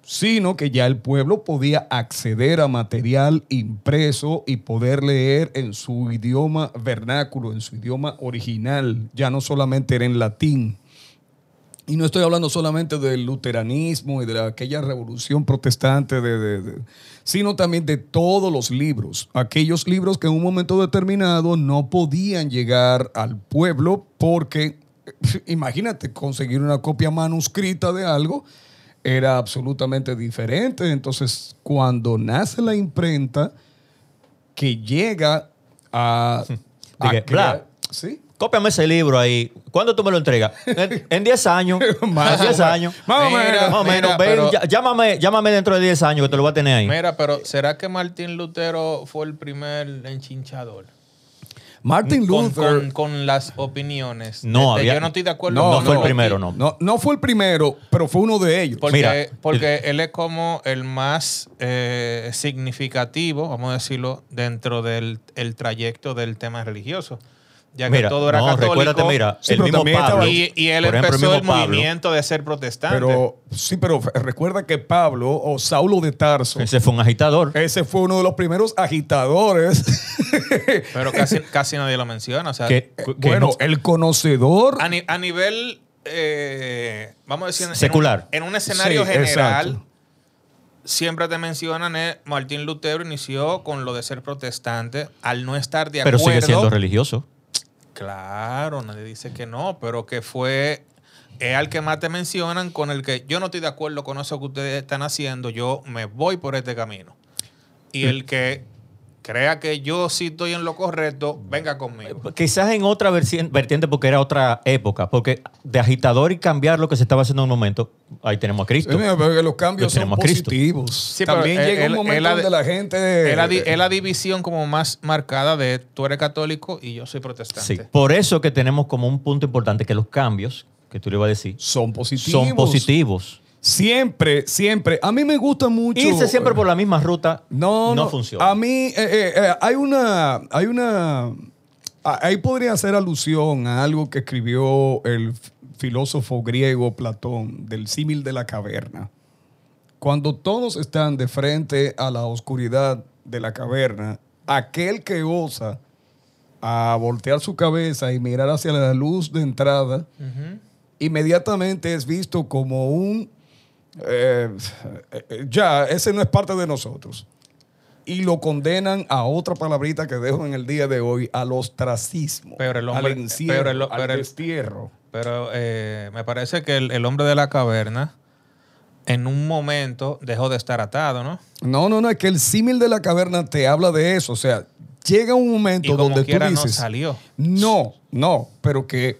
sino que ya el pueblo podía acceder a material impreso y poder leer en su idioma vernáculo, en su idioma original, ya no solamente era en latín. Y no estoy hablando solamente del luteranismo y de la- aquella revolución protestante, de, de- de- sino también de todos los libros. Aquellos libros que en un momento determinado no podían llegar al pueblo porque, imagínate, conseguir una copia manuscrita de algo era absolutamente diferente. Entonces, cuando nace la imprenta, que llega a... a crear-. ¿Sí? Cópiame ese libro ahí. ¿Cuándo tú me lo entregas? En- En 10 años. Más En 10 o años. Más o menos. Más o menos. mira, Ven, pero- ya- llámame, llámame dentro de 10 años que te lo voy a tener ahí. Mira, pero ¿será que Martín Lutero fue el primer enchinchador? Martin Luther... con- con las opiniones. No, Este, había- yo no estoy de acuerdo. No, con fue el primero, no. No, no fue el primero, pero fue uno de ellos. Porque, Mira, porque él es como el más eh, significativo, vamos a decirlo, dentro del el trayecto del tema religioso. Ya que Mira, todo era no, católico. recuérdate, mira, Sí, el pero mismo Pablo. y, y él ejemplo, empezó el, Pablo, movimiento de ser protestante. Pero sí, pero recuerda que Pablo o Saulo de Tarso, Ese fue un agitador. ese fue uno de los primeros agitadores. pero casi, casi nadie lo menciona. O sea, Que- que bueno, no- el conocedor. a, ni- a nivel, eh, vamos a decir, en un- Secular. En un, escenario Sí, general, exacto. siempre te mencionan, eh, Martín Lutero inició con lo de ser protestante al no estar de pero acuerdo. sigue siendo religioso. Claro, nadie dice que no, pero que fue es al que más te mencionan con el que yo no estoy de acuerdo con eso que ustedes están haciendo, yo me voy por este camino. Y el que crea que yo sí estoy en lo correcto, venga conmigo. Quizás en otra vertiente porque era otra época. Porque de agitador y cambiar lo que se estaba haciendo en un momento, ahí tenemos a Cristo. Eh, mira, porque los cambios son positivos. Sí, También él- llega él- un momento él de- donde la gente. Es la, es la división como más marcada de tú eres católico y yo soy protestante. Sí. Por eso que tenemos como un punto importante que los cambios, que tú le ibas a decir, son positivos. son positivos. Siempre, siempre. A mí me gusta mucho. Irse siempre por la misma ruta No, no, no, funciona. A mí eh, eh, eh, hay una, hay una, ahí podría hacer alusión a algo que escribió el filósofo griego Platón del símil de la caverna. Cuando todos están de frente a la oscuridad de la caverna, aquel que osa a voltear su cabeza y mirar hacia la luz de entrada, inmediatamente es visto como un eh, eh, ya, ese no es parte de nosotros. Y lo condenan a otra palabrita que dejo en el día de hoy, al ostracismo, Pero el hombre- al encierro, pero el- pero destierro. Pero eh, me parece que el, el hombre de la caverna en un momento dejó de estar atado, ¿no? No, no, no, es que el símil de la caverna te habla de eso. O sea, llega un momento Y como donde tú quiera no dices. salió. No, no, pero que.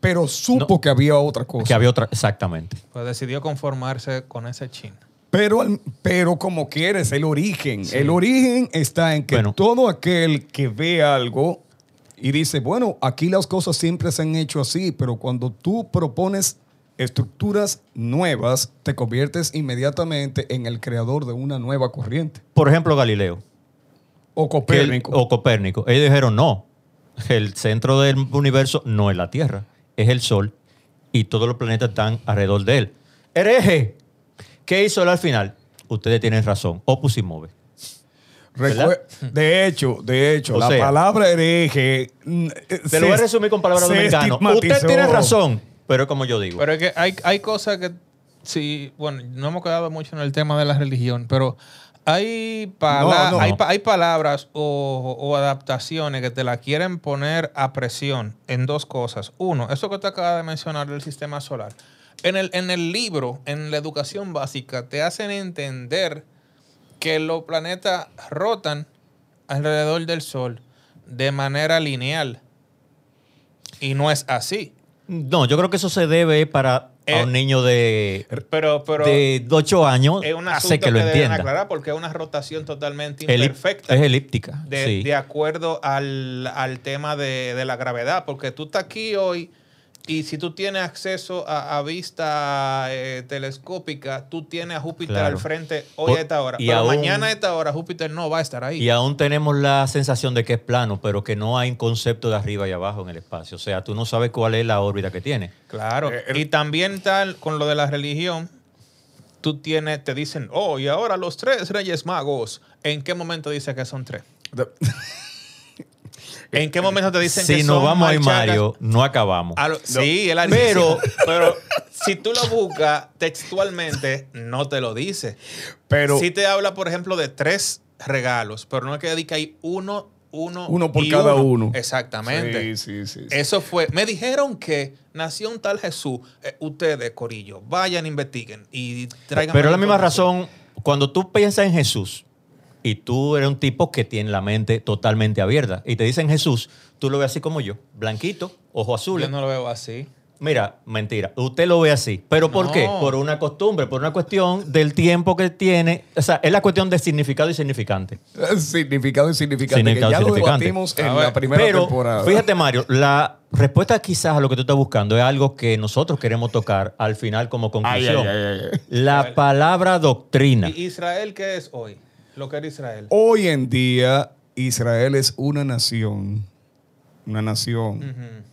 Pero supo No. que había otra cosa. Que había otra, exactamente. Pues decidió conformarse con ese chin. Pero, al- pero como quieres, el origen. El origen está en que Bueno. todo aquel que ve algo y dice, bueno, aquí las cosas siempre se han hecho así, pero cuando tú propones estructuras nuevas, te conviertes inmediatamente en el creador de una nueva corriente. Por ejemplo, Galileo. O Copérnico. o Copérnico. Ellos dijeron, no, el centro del universo no es la Tierra, es el Sol y todos los planetas están alrededor de él. ¡Hereje! ¿Qué hizo él al final? Ustedes tienen razón. Opus y move. Recue- de hecho, de hecho, O la sea, palabra hereje. mm, Te lo voy a resumir con palabras se dominicanas. Usted tiene razón, pero es como yo digo. Pero es que hay, hay cosas que, sí, bueno, no hemos quedado mucho en el tema de la religión, pero hay, pala- No, no. hay, pa- hay palabras o, o adaptaciones que te la quieren poner a presión en dos cosas. Uno, eso que te acaba de mencionar del sistema solar. En el, en el libro, en la educación básica, te hacen entender que los planetas rotan alrededor del Sol de manera lineal. Y no es así. no, yo creo que eso se debe para a Eh, un niño de, Pero, pero de 8 años, es un hace que lo deben entienda. aclarar porque es una rotación totalmente Elip- imperfecta. es elíptica. de, sí. de acuerdo al, al tema de, de la gravedad, porque tú estás aquí hoy y si tú tienes acceso a, a vista eh, telescópica, tú tienes a Júpiter Claro. al frente hoy Por- a esta hora. y Pero aún- mañana a esta hora Júpiter no va a estar ahí. Y aún tenemos la sensación de que es plano, pero que no hay un concepto de arriba y abajo en el espacio. O sea, tú no sabes cuál es la órbita que tiene. Claro. Eh, el- y también tal con lo de la religión, tú tienes, te dicen, oh, y ahora los tres reyes magos. ¿En qué momento dice que son tres? ¿En qué momento te dicen que Si son nos vamos ahí, marchangas? Mario, no acabamos. A lo- sí, él Pero- pero si tú lo buscas textualmente, no te lo dice. Pero Si te habla, por ejemplo, de tres regalos, pero no es que diga que hay uno, uno, Uno por y cada uno. Exactamente. Sí, sí, sí. sí. Eso fue. Me dijeron que nació un tal Jesús. Eh, ustedes, Corillo, vayan, investiguen y traigan. Pero más la misma información. razón, cuando tú piensas en Jesús y tú eres un tipo que tiene la mente totalmente abierta y te dicen Jesús, tú lo ves así como yo, blanquito, ojo azul. Yo no lo veo así. Mira, mentira, usted lo ve así. ¿Pero por No. qué? Por una costumbre, por una cuestión del tiempo que tiene. O sea, es la cuestión de significado y significante. Significado y significante. Significado que ya lo debatimos en ver, la primera Pero, temporada. fíjate, Mario, la respuesta quizás a lo que tú estás buscando es algo que nosotros queremos tocar al final como conclusión. La palabra doctrina. ¿Y Israel qué es hoy? Lo que era Israel. Hoy en día, Israel es una nación, una nación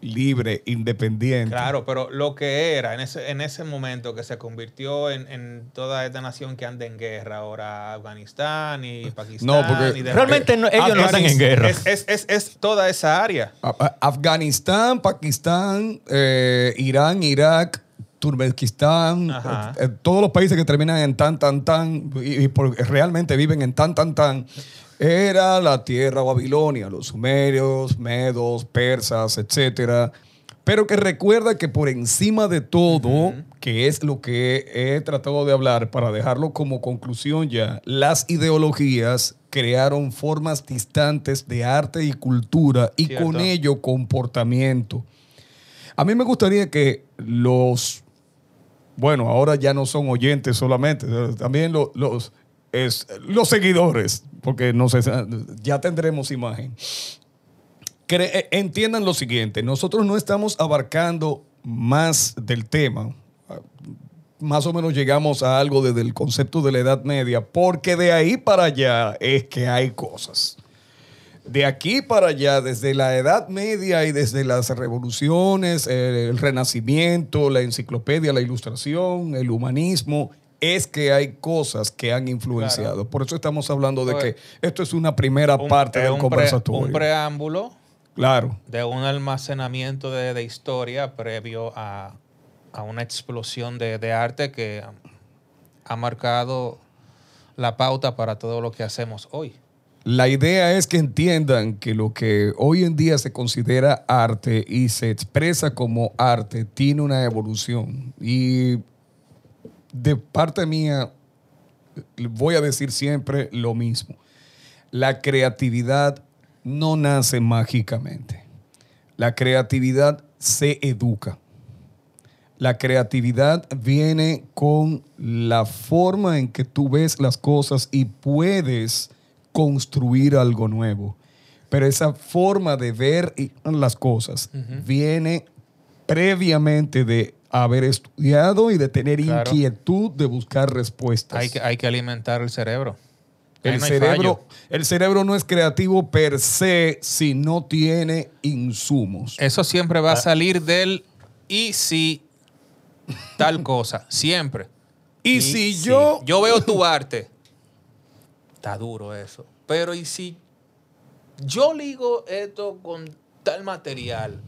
libre, independiente. Claro, pero lo que era en ese, en ese momento que se convirtió en, en toda esta nación que anda en guerra ahora, Afganistán y Pakistán. No, porque y Realmente no- ellos no Es- están en guerra. Es, es- es- es toda esa área. Afganistán, Pakistán, eh, Irán, Irak, Turkmenistán, eh, eh, todos los países que terminan en tan, tan, tan, y, y por- realmente viven en tan, tan, tan, era la tierra Babilonia, los sumerios, medos, persas, etcétera. Pero que recuerda que por encima de todo, que es lo que he tratado de hablar para dejarlo como conclusión ya, las ideologías crearon formas distantes de arte y cultura y Cierto. con ello comportamiento. A mí me gustaría que los, bueno, ahora ya no son oyentes solamente, también lo- los, es- los seguidores, porque no sé, ya tendremos imagen. Cre- eh, entiendan lo siguiente, nosotros no estamos abarcando más del tema. Más o menos llegamos a algo desde el concepto de la Edad Media, porque de ahí para allá es que hay cosas. De aquí para allá, desde la Edad Media y desde las revoluciones, eh, el Renacimiento, la enciclopedia, la ilustración, el humanismo, es que hay cosas que han influenciado. Por eso estamos hablando de que esto es una primera Un- parte del un pre- conversatorio. un preámbulo Claro. de un almacenamiento de, de historia previo a, a una explosión de, de arte que ha marcado la pauta para todo lo que hacemos hoy. La idea es que entiendan que lo que hoy en día se considera arte y se expresa como arte tiene una evolución. Y de parte mía, voy a decir siempre lo mismo. La creatividad no nace mágicamente. La creatividad se educa. La creatividad viene con la forma en que tú ves las cosas y puedes construir algo nuevo. Pero esa forma de ver las cosas viene previamente de haber estudiado y de tener Claro. inquietud de buscar respuestas. Hay que, hay que alimentar el cerebro. El, no cerebro, el cerebro no es creativo per se si no tiene insumos. Eso siempre va a salir del y si tal cosa. Siempre. y si yo, Yo veo tu arte. Está duro eso. Pero ¿y si yo ligo esto con tal material?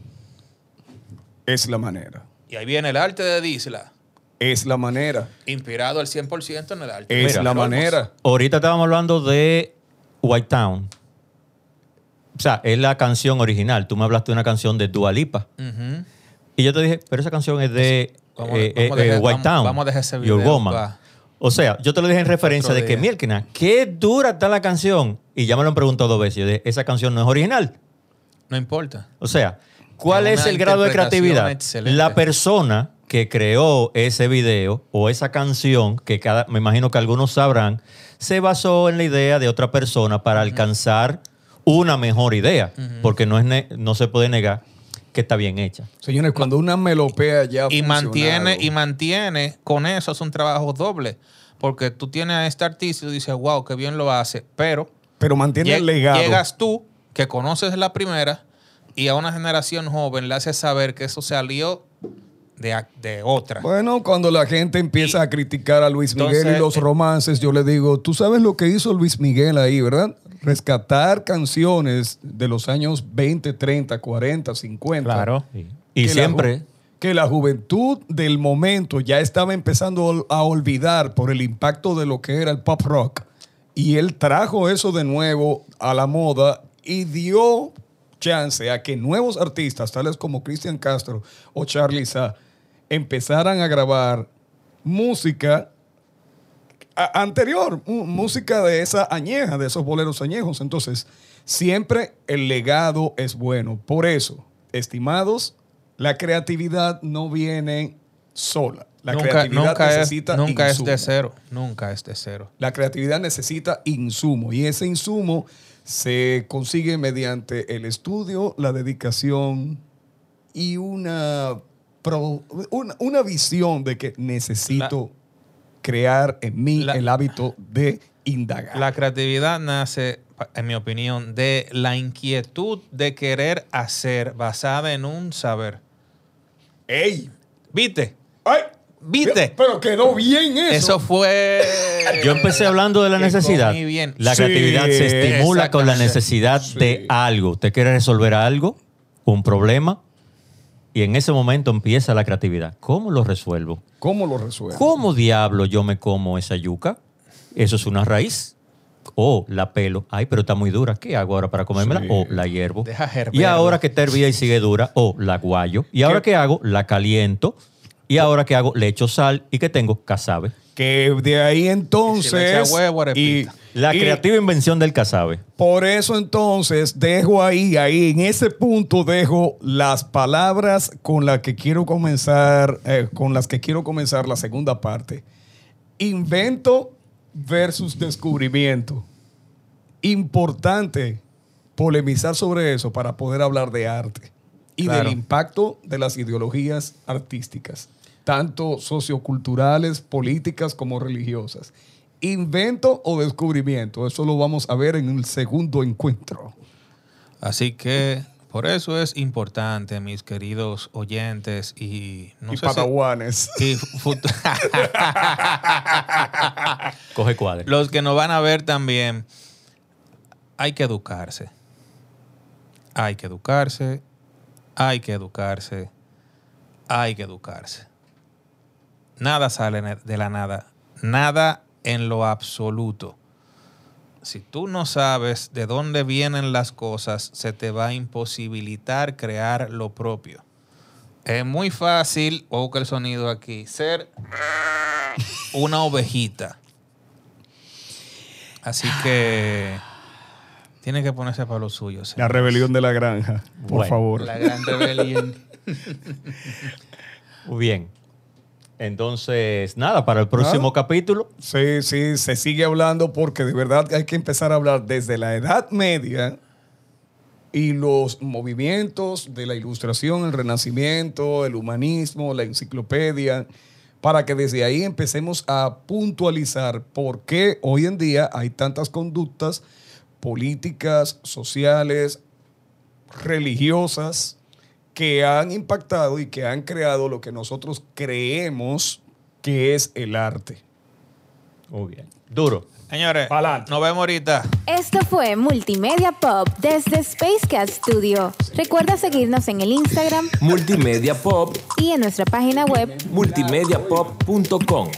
es la manera. Y ahí viene el arte de Disla, Es la manera. inspirado al 100% en el arte. de Es la manera. Ahorita estábamos hablando de White Town. O sea, es la canción original. Tú me hablaste de una canción de Dua Lipa. Ujú. Y yo te dije, pero esa canción es de eh, eh, dejar- White vamos- Town. vamos a dejar ese Your video Woman. O sea, yo te lo dije en referencia de que. Mielkina, qué dura está la canción. Y ya me lo han preguntado dos veces. Yo dije, esa canción no es original. No importa. O sea, ¿cuál Es el grado de creatividad? excelente. La persona que creó ese video o esa canción, que cada, me imagino que algunos sabrán, se basó en la idea de otra persona para alcanzar una mejor idea, porque no, es no se puede negar que está bien hecha. Señores, cuando una melopea ya y mantiene, y mantiene con eso, es un trabajo doble. Porque tú tienes a este artista y dices, wow, qué bien lo hace. Pero pero mantiene lle- el legado. llegas tú, que conoces la primera, y a una generación joven le haces saber que eso salió de, de otra. Bueno, cuando la gente empieza Y- a criticar a Luis Miguel Entonces, y los eh, romances, yo le digo, tú sabes lo que hizo Luis Miguel ahí, ¿verdad? Rescatar canciones de los años 20, 30, 40, 50. Y que la siempre, que la juventud del momento ya estaba empezando a olvidar por el impacto de lo que era el pop rock. Y él trajo eso de nuevo a la moda y dio chance a que nuevos artistas, tales como Cristian Castro o Charlie Sa, empezaran a grabar música a- anterior, música de esa añeja, de esos boleros añejos. Entonces, siempre el legado es bueno. Por eso, estimados, la creatividad no viene sola. La nunca creatividad nunca, es, necesita nunca es de cero. Nunca es de cero. La creatividad necesita insumo y ese insumo se consigue mediante el estudio, la dedicación y una, una visión de que necesito crear en mí La- el hábito de indagar. La creatividad nace, en mi opinión, de la inquietud de querer hacer basada en un saber. ¡Ey! ¿Viste? ¡Ay! ¿Viste? Pero quedó bien eso. Eso fue. yo empecé hablando de la necesidad. comí bien. La Sí, creatividad se estimula con la necesidad Sí. de algo. Usted quiere resolver algo, un problema, y en ese momento empieza la creatividad. ¿Cómo lo resuelvo? ¿Cómo lo resuelvo? ¿Cómo diablo yo me como esa yuca? ¿Eso es una raíz? O la pelo. Ay, pero está muy dura. ¿Qué hago ahora para comérmela? Sí. O la hiervo. Deja Y ahora que está hervida y sigue dura, o la guayo. ¿Y ahora qué hago? La caliento. Y ahora qué hago? Le echo sal y que tengo casabe. Que de ahí Y si le entonces. echa huevo, y. La y creativa invención del casabe. por eso entonces dejo ahí, ahí, en ese punto dejo las palabras con las que quiero comenzar, eh, con las que quiero comenzar la segunda parte. Invento versus descubrimiento. Importante polemizar sobre eso para poder hablar de arte y Claro. del impacto de las ideologías artísticas, tanto socioculturales, políticas como religiosas. Invento o descubrimiento, eso lo vamos a ver en el segundo encuentro. Así que por eso es importante, mis queridos oyentes y no y sé si- padawanes. y fut- Coge cuadre. los que nos van a ver también, hay que educarse. Hay que educarse, hay que educarse, hay que educarse. Nada sale de la nada, nada en lo absoluto. Si tú no sabes de dónde vienen las cosas, se te va a imposibilitar crear lo propio. Es muy fácil, o que el sonido aquí, ser una ovejita. Así que tiene que ponerse para lo suyo. La rebelión de la granja, por Bueno. favor. La gran rebelión. Muy bien. Entonces, nada, para el próximo Nada. capítulo. Sí, sí, se sigue hablando porque de verdad hay que empezar a hablar desde la Edad Media y los movimientos de la ilustración, el renacimiento, el humanismo, la enciclopedia, para que desde ahí empecemos a puntualizar por qué hoy en día hay tantas conductas políticas, sociales, religiosas que han impactado y que han creado lo que nosotros creemos que es el arte. Muy bien. Duro. Señores, Pa'lante. nos vemos ahorita. Esto fue Multimedia Pop desde Space Cat Studio. Recuerda seguirnos en el Instagram Multimedia Pop, y en nuestra página web multimediapop.com.